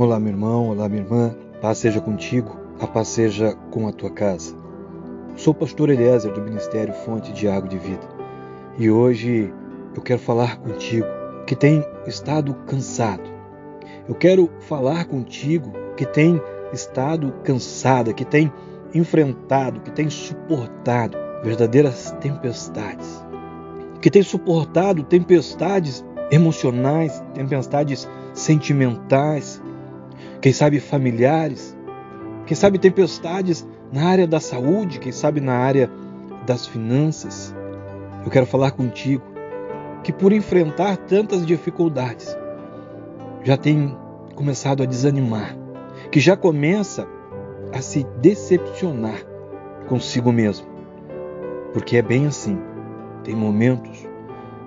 Olá, meu irmão, olá, minha irmã. Paz seja contigo, a paz seja com a tua casa. Sou o pastor Eliezer do Ministério Fonte de Água de Vida e hoje eu quero falar contigo que tem estado cansado. Eu quero falar contigo que tem estado cansada, que tem enfrentado, que tem suportado verdadeiras tempestades, que tem suportado tempestades emocionais, tempestades sentimentais, quem sabe familiares, quem sabe tempestades na área da saúde, quem sabe na área das finanças. Eu quero falar contigo que por enfrentar tantas dificuldades já tem começado a desanimar, que já começa a se decepcionar consigo mesmo. Porque é bem assim. Tem momentos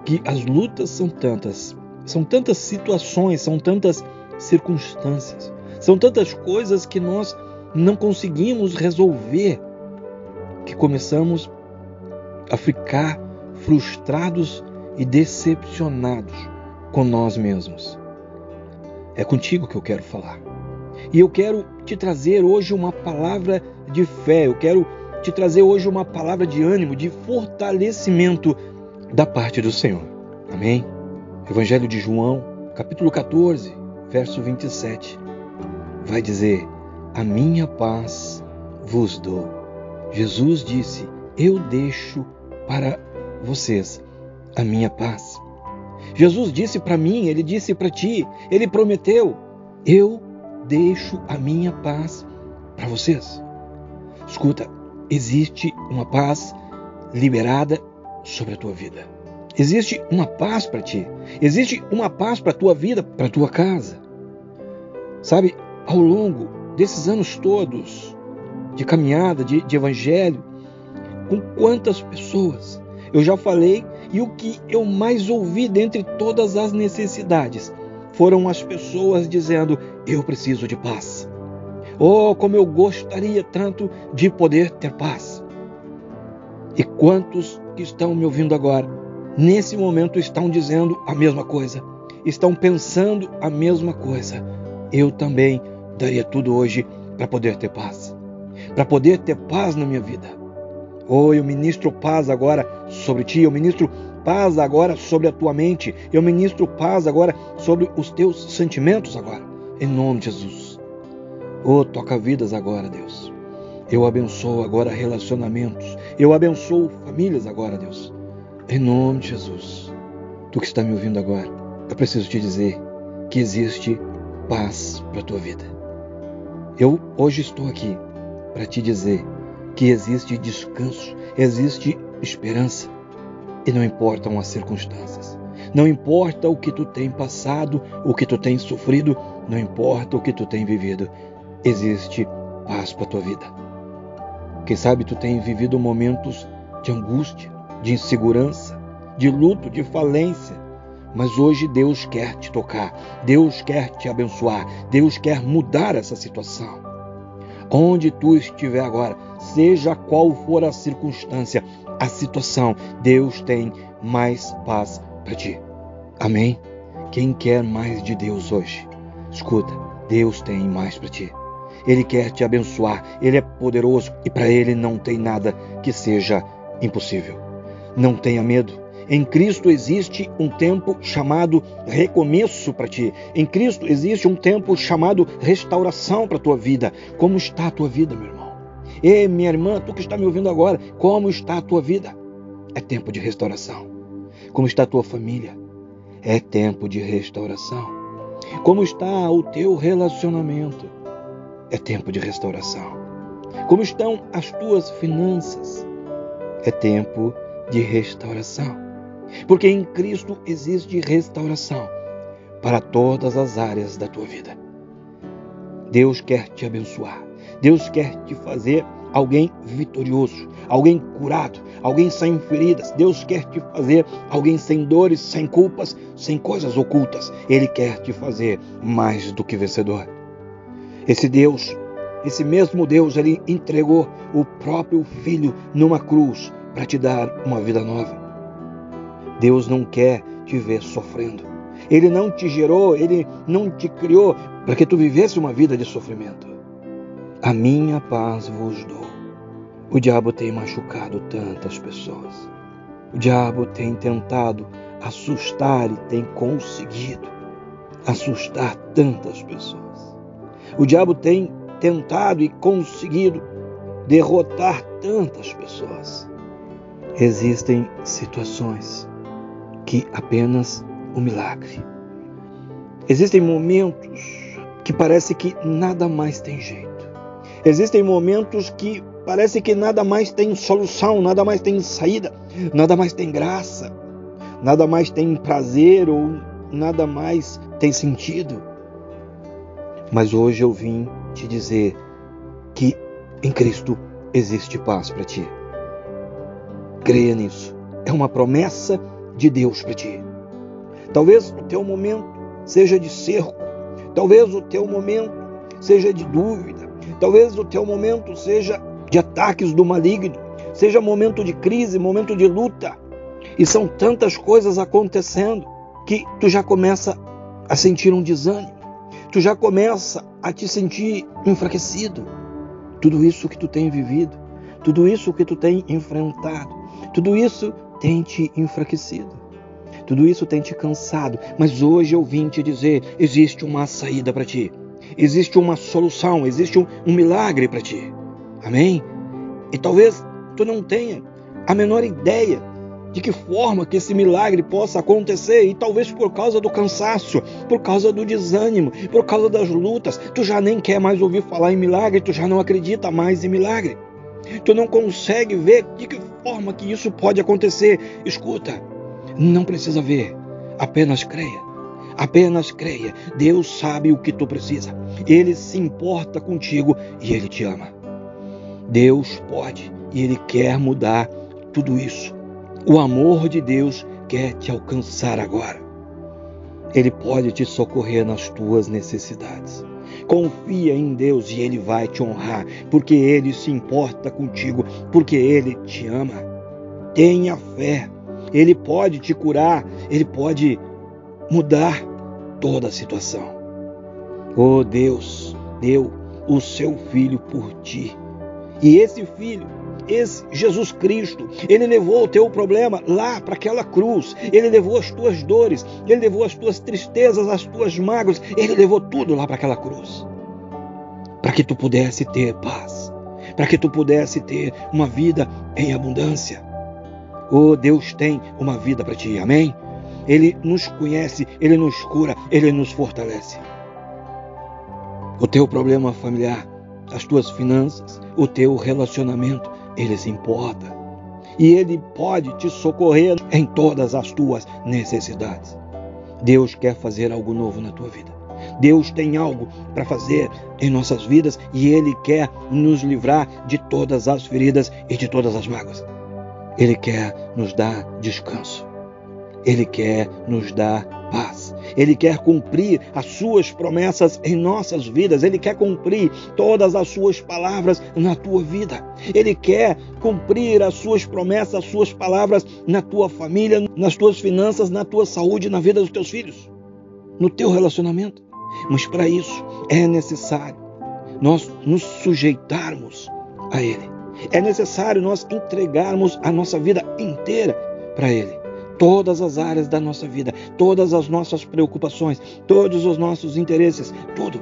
que as lutas são tantas, são tantas situações, são tantas circunstâncias, são tantas coisas que nós não conseguimos resolver que começamos a ficar frustrados e decepcionados com nós mesmos. É contigo que eu quero falar. E eu quero te trazer hoje uma palavra de fé, eu quero te trazer hoje uma palavra de ânimo, de fortalecimento da parte do Senhor. Amém? Evangelho de João, capítulo 14, verso 27 vai dizer: A minha paz vos dou. Jesus disse: Eu deixo para vocês a minha paz. Jesus disse para mim, ele disse para ti, ele prometeu: Eu deixo a minha paz para vocês. Escuta, existe uma paz liberada sobre a tua vida. Existe uma paz para ti. Existe uma paz para a tua vida, para a tua casa. Sabe, ao longo desses anos todos de caminhada, de, de evangelho, com quantas pessoas eu já falei e o que eu mais ouvi dentre todas as necessidades foram as pessoas dizendo: Eu preciso de paz. Oh, como eu gostaria tanto de poder ter paz. E quantos que estão me ouvindo agora, nesse momento, estão dizendo a mesma coisa, estão pensando a mesma coisa. Eu também daria tudo hoje para poder ter paz, para poder ter paz na minha vida. Oh, eu ministro paz agora sobre ti, eu ministro paz agora sobre a tua mente, eu ministro paz agora sobre os teus sentimentos agora, em nome de Jesus. Oh, toca vidas agora, Deus. Eu abençoo agora relacionamentos, eu abençoo famílias agora, Deus. Em nome de Jesus. Tu que está me ouvindo agora, eu preciso te dizer que existe paz para a tua vida. Eu hoje estou aqui para te dizer que existe descanso, existe esperança. E não importam as circunstâncias, não importa o que tu tem passado, o que tu tem sofrido, não importa o que tu tem vivido, existe paz para a tua vida. Quem sabe tu tem vivido momentos de angústia, de insegurança, de luto, de falência, mas hoje Deus quer te tocar, Deus quer te abençoar, Deus quer mudar essa situação. Onde tu estiver agora, seja qual for a circunstância, a situação, Deus tem mais paz para ti. Amém? Quem quer mais de Deus hoje? Escuta, Deus tem mais para ti. Ele quer te abençoar, ele é poderoso e para ele não tem nada que seja impossível. Não tenha medo, em Cristo existe um tempo chamado recomeço para ti. Em Cristo existe um tempo chamado restauração para a tua vida. Como está a tua vida, meu irmão? Ei, minha irmã, tu que está me ouvindo agora, como está a tua vida? É tempo de restauração. Como está a tua família? É tempo de restauração. Como está o teu relacionamento? É tempo de restauração. Como estão as tuas finanças? É tempo de restauração. Porque em Cristo existe restauração para todas as áreas da tua vida. Deus quer te abençoar. Deus quer te fazer alguém vitorioso, alguém curado, alguém sem feridas. Deus quer te fazer alguém sem dores, sem culpas, sem coisas ocultas. Ele quer te fazer mais do que vencedor. Esse Deus, esse mesmo Deus, ele entregou o próprio filho numa cruz para te dar uma vida nova. Deus não quer te ver sofrendo. Ele não te gerou, ele não te criou para que tu vivesse uma vida de sofrimento. A minha paz vos dou. O diabo tem machucado tantas pessoas. O diabo tem tentado assustar e tem conseguido assustar tantas pessoas. O diabo tem tentado e conseguido derrotar tantas pessoas. Existem situações que apenas o milagre. Existem momentos que parece que nada mais tem jeito. Existem momentos que parece que nada mais tem solução, nada mais tem saída, nada mais tem graça, nada mais tem prazer ou nada mais tem sentido. Mas hoje eu vim te dizer que em Cristo existe paz para ti. Creia nisso. É uma promessa de Deus para ti. Talvez o teu momento seja de cerco, talvez o teu momento seja de dúvida, Talvez o teu momento seja de ataques do maligno, seja momento de crise, momento de luta. E são tantas coisas acontecendo que tu já começa a sentir um desânimo. Tu já começa a te sentir enfraquecido. Tudo isso que tu tem vivido, tudo isso que tu tem enfrentado, tudo isso tem te enfraquecido. Tudo isso tem te cansado, mas hoje eu vim te dizer: existe uma saída para ti existe uma solução, existe um, um milagre para ti. Amém? E talvez tu não tenha a menor ideia de que forma que esse milagre possa acontecer e talvez por causa do cansaço, por causa do desânimo, por causa das lutas, tu já nem quer mais ouvir falar em milagre, tu já não acredita mais em milagre. Tu não consegue ver de que forma que isso pode acontecer. Escuta, não precisa ver, apenas creia. Apenas creia. Deus sabe o que tu precisa. Ele se importa contigo e ele te ama. Deus pode e ele quer mudar tudo isso. O amor de Deus quer te alcançar agora. Ele pode te socorrer nas tuas necessidades. Confia em Deus e Ele vai te honrar, porque Ele se importa contigo, porque Ele te ama. Tenha fé. Ele pode te curar, Ele pode mudar toda a situação. Oh Deus deu o seu filho por ti. E esse filho, Jesus Cristo, ele levou o teu problema lá para aquela cruz. Ele levou as tuas dores, ele levou as tuas tristezas, as tuas mágoas, ele levou tudo lá para aquela cruz. Para que tu pudesse ter paz, para que tu pudesse ter uma vida em abundância. Oh, Deus tem uma vida para ti. Amém? Ele nos conhece, ele nos cura, ele nos fortalece. O teu problema familiar, as tuas finanças, o teu relacionamento, ele se importa. E ele pode te socorrer em todas as tuas necessidades. Deus quer fazer algo novo na tua vida. Deus tem algo para fazer em nossas vidas e Ele quer nos livrar de todas as feridas e de todas as mágoas. Ele quer nos dar descanso. Ele quer nos dar paz. Ele quer cumprir as suas promessas em nossas vidas. Ele quer cumprir todas as suas palavras na tua vida. Ele quer cumprir as suas promessas, as suas palavras na tua família, nas tuas finanças, na tua saúde, na vida dos teus filhos, no teu relacionamento. Mas para isso é necessário nós nos sujeitarmos a Ele. É necessário nós entregarmos a nossa vida inteira para Ele todas as áreas da nossa vida, todas as nossas preocupações, todos os nossos interesses, tudo.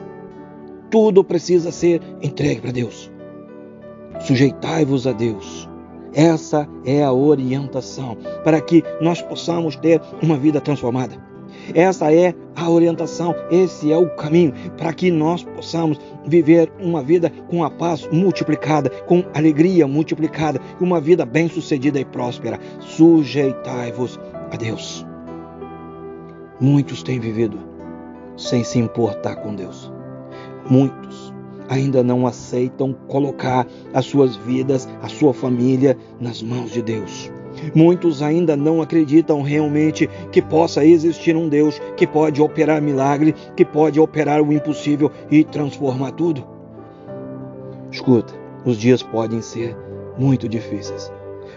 Tudo precisa ser entregue para Deus. Sujeitai-vos a Deus. Essa é a orientação para que nós possamos ter uma vida transformada. Essa é a orientação, esse é o caminho para que nós possamos viver uma vida com a paz multiplicada, com alegria multiplicada, uma vida bem-sucedida e próspera. Sujeitai-vos a Deus. Muitos têm vivido sem se importar com Deus. Muitos ainda não aceitam colocar as suas vidas, a sua família nas mãos de Deus. Muitos ainda não acreditam realmente que possa existir um Deus que pode operar milagre, que pode operar o impossível e transformar tudo. Escuta, os dias podem ser muito difíceis.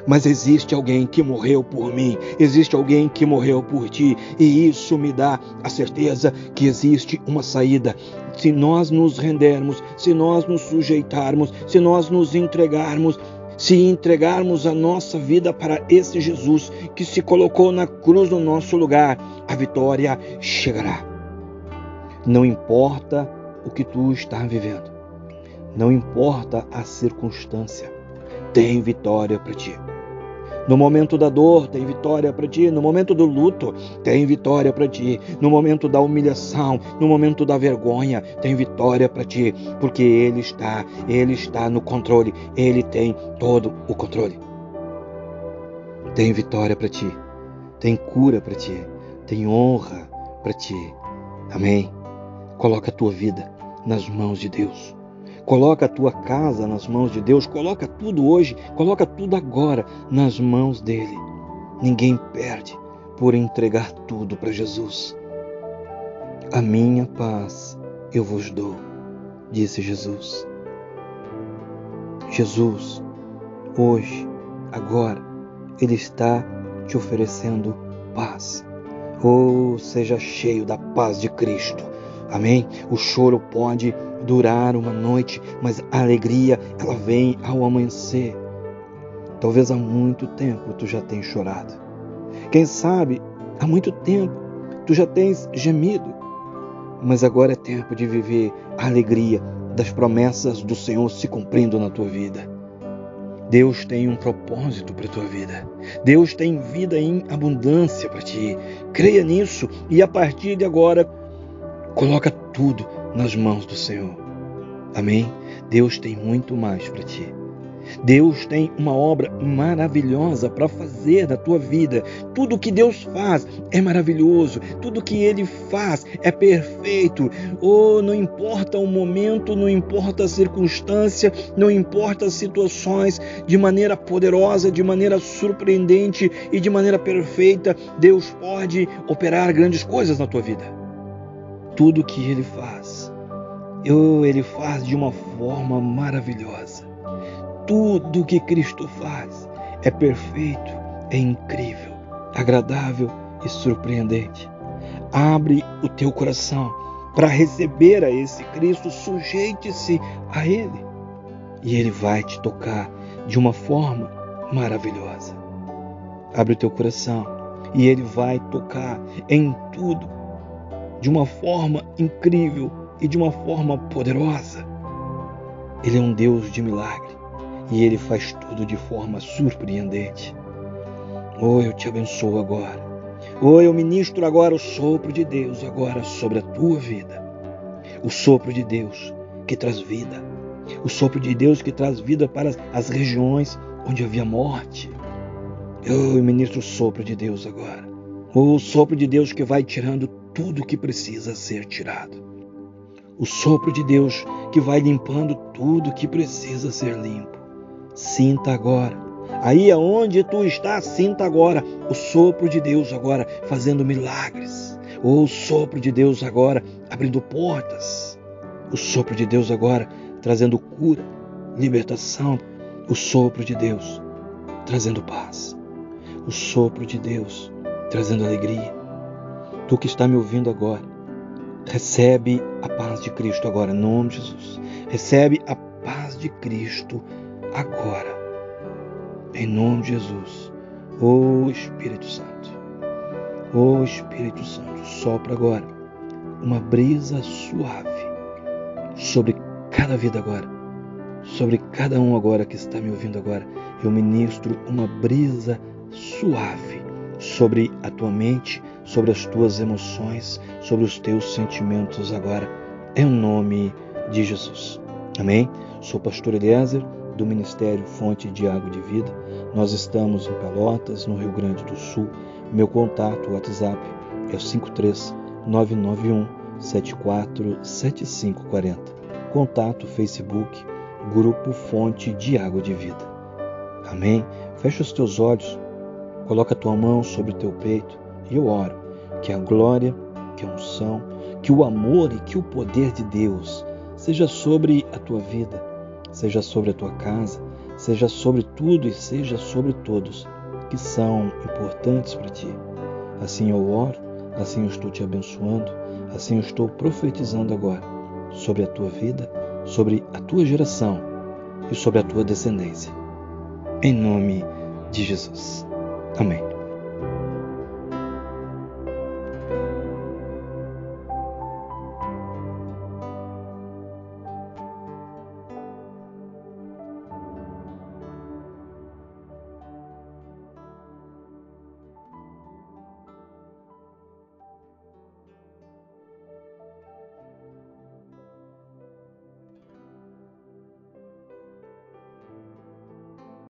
Mas existe alguém que morreu por mim, existe alguém que morreu por ti, e isso me dá a certeza que existe uma saída. Se nós nos rendermos, se nós nos sujeitarmos, se nós nos entregarmos, se entregarmos a nossa vida para esse Jesus que se colocou na cruz no nosso lugar, a vitória chegará. Não importa o que tu está vivendo, não importa a circunstância, tem vitória para ti. No momento da dor, tem vitória para ti. No momento do luto, tem vitória para ti. No momento da humilhação, no momento da vergonha, tem vitória para ti, porque Ele está, Ele está no controle. Ele tem todo o controle. Tem vitória para ti. Tem cura para ti. Tem honra para ti. Amém. Coloca a tua vida nas mãos de Deus. Coloca a tua casa nas mãos de Deus, coloca tudo hoje, coloca tudo agora nas mãos dele. Ninguém perde por entregar tudo para Jesus. A minha paz eu vos dou, disse Jesus. Jesus, hoje, agora, Ele está te oferecendo paz. Oh, seja cheio da paz de Cristo. Amém? O choro pode durar uma noite, mas a alegria ela vem ao amanhecer. Talvez há muito tempo tu já tenhas chorado. Quem sabe há muito tempo tu já tens gemido. Mas agora é tempo de viver a alegria das promessas do Senhor se cumprindo na tua vida. Deus tem um propósito para a tua vida. Deus tem vida em abundância para ti. Creia nisso e a partir de agora coloca tudo nas mãos do Senhor. Amém? Deus tem muito mais para ti. Deus tem uma obra maravilhosa para fazer na tua vida. Tudo que Deus faz é maravilhoso. Tudo que Ele faz é perfeito. Oh, não importa o momento, não importa a circunstância, não importa as situações, de maneira poderosa, de maneira surpreendente e de maneira perfeita, Deus pode operar grandes coisas na tua vida. Tudo que Ele faz, oh, Ele faz de uma forma maravilhosa. Tudo que Cristo faz é perfeito, é incrível, agradável e surpreendente. Abre o teu coração para receber a esse Cristo, sujeite-se a Ele e Ele vai te tocar de uma forma maravilhosa. Abre o teu coração e Ele vai tocar em tudo de uma forma incrível e de uma forma poderosa. Ele é um Deus de milagre e ele faz tudo de forma surpreendente. Oh, eu te abençoo agora. Oh, eu ministro agora o sopro de Deus agora sobre a tua vida. O sopro de Deus que traz vida. O sopro de Deus que traz vida para as regiões onde havia morte. Oh, eu ministro o sopro de Deus agora. Oh, o sopro de Deus que vai tirando tudo que precisa ser tirado. O sopro de Deus que vai limpando tudo que precisa ser limpo. Sinta agora. Aí aonde tu está, sinta agora o sopro de Deus agora fazendo milagres. Ou o sopro de Deus agora abrindo portas. O sopro de Deus agora trazendo cura, libertação. O sopro de Deus trazendo paz. O sopro de Deus trazendo alegria. Tu que está me ouvindo agora, recebe a paz de Cristo agora, em nome de Jesus. Recebe a paz de Cristo agora. Em nome de Jesus. Ô oh, Espírito Santo. Ô oh, Espírito Santo, sopra agora uma brisa suave sobre cada vida agora. Sobre cada um agora que está me ouvindo agora. Eu ministro uma brisa suave sobre a tua mente, sobre as tuas emoções, sobre os teus sentimentos agora, em nome de Jesus. Amém? Sou pastor Eliezer do Ministério Fonte de Água de Vida. Nós estamos em Pelotas, no Rio Grande do Sul. Meu contato WhatsApp é o 53991 747540. Contato Facebook Grupo Fonte de Água de Vida. Amém? Fecha os teus olhos, coloca a tua mão sobre o teu peito e eu oro que a glória, que a unção, que o amor e que o poder de Deus seja sobre a tua vida, seja sobre a tua casa, seja sobre tudo e seja sobre todos que são importantes para ti. Assim eu oro, assim eu estou te abençoando, assim eu estou profetizando agora sobre a tua vida, sobre a tua geração e sobre a tua descendência. Em nome de Jesus. Amém.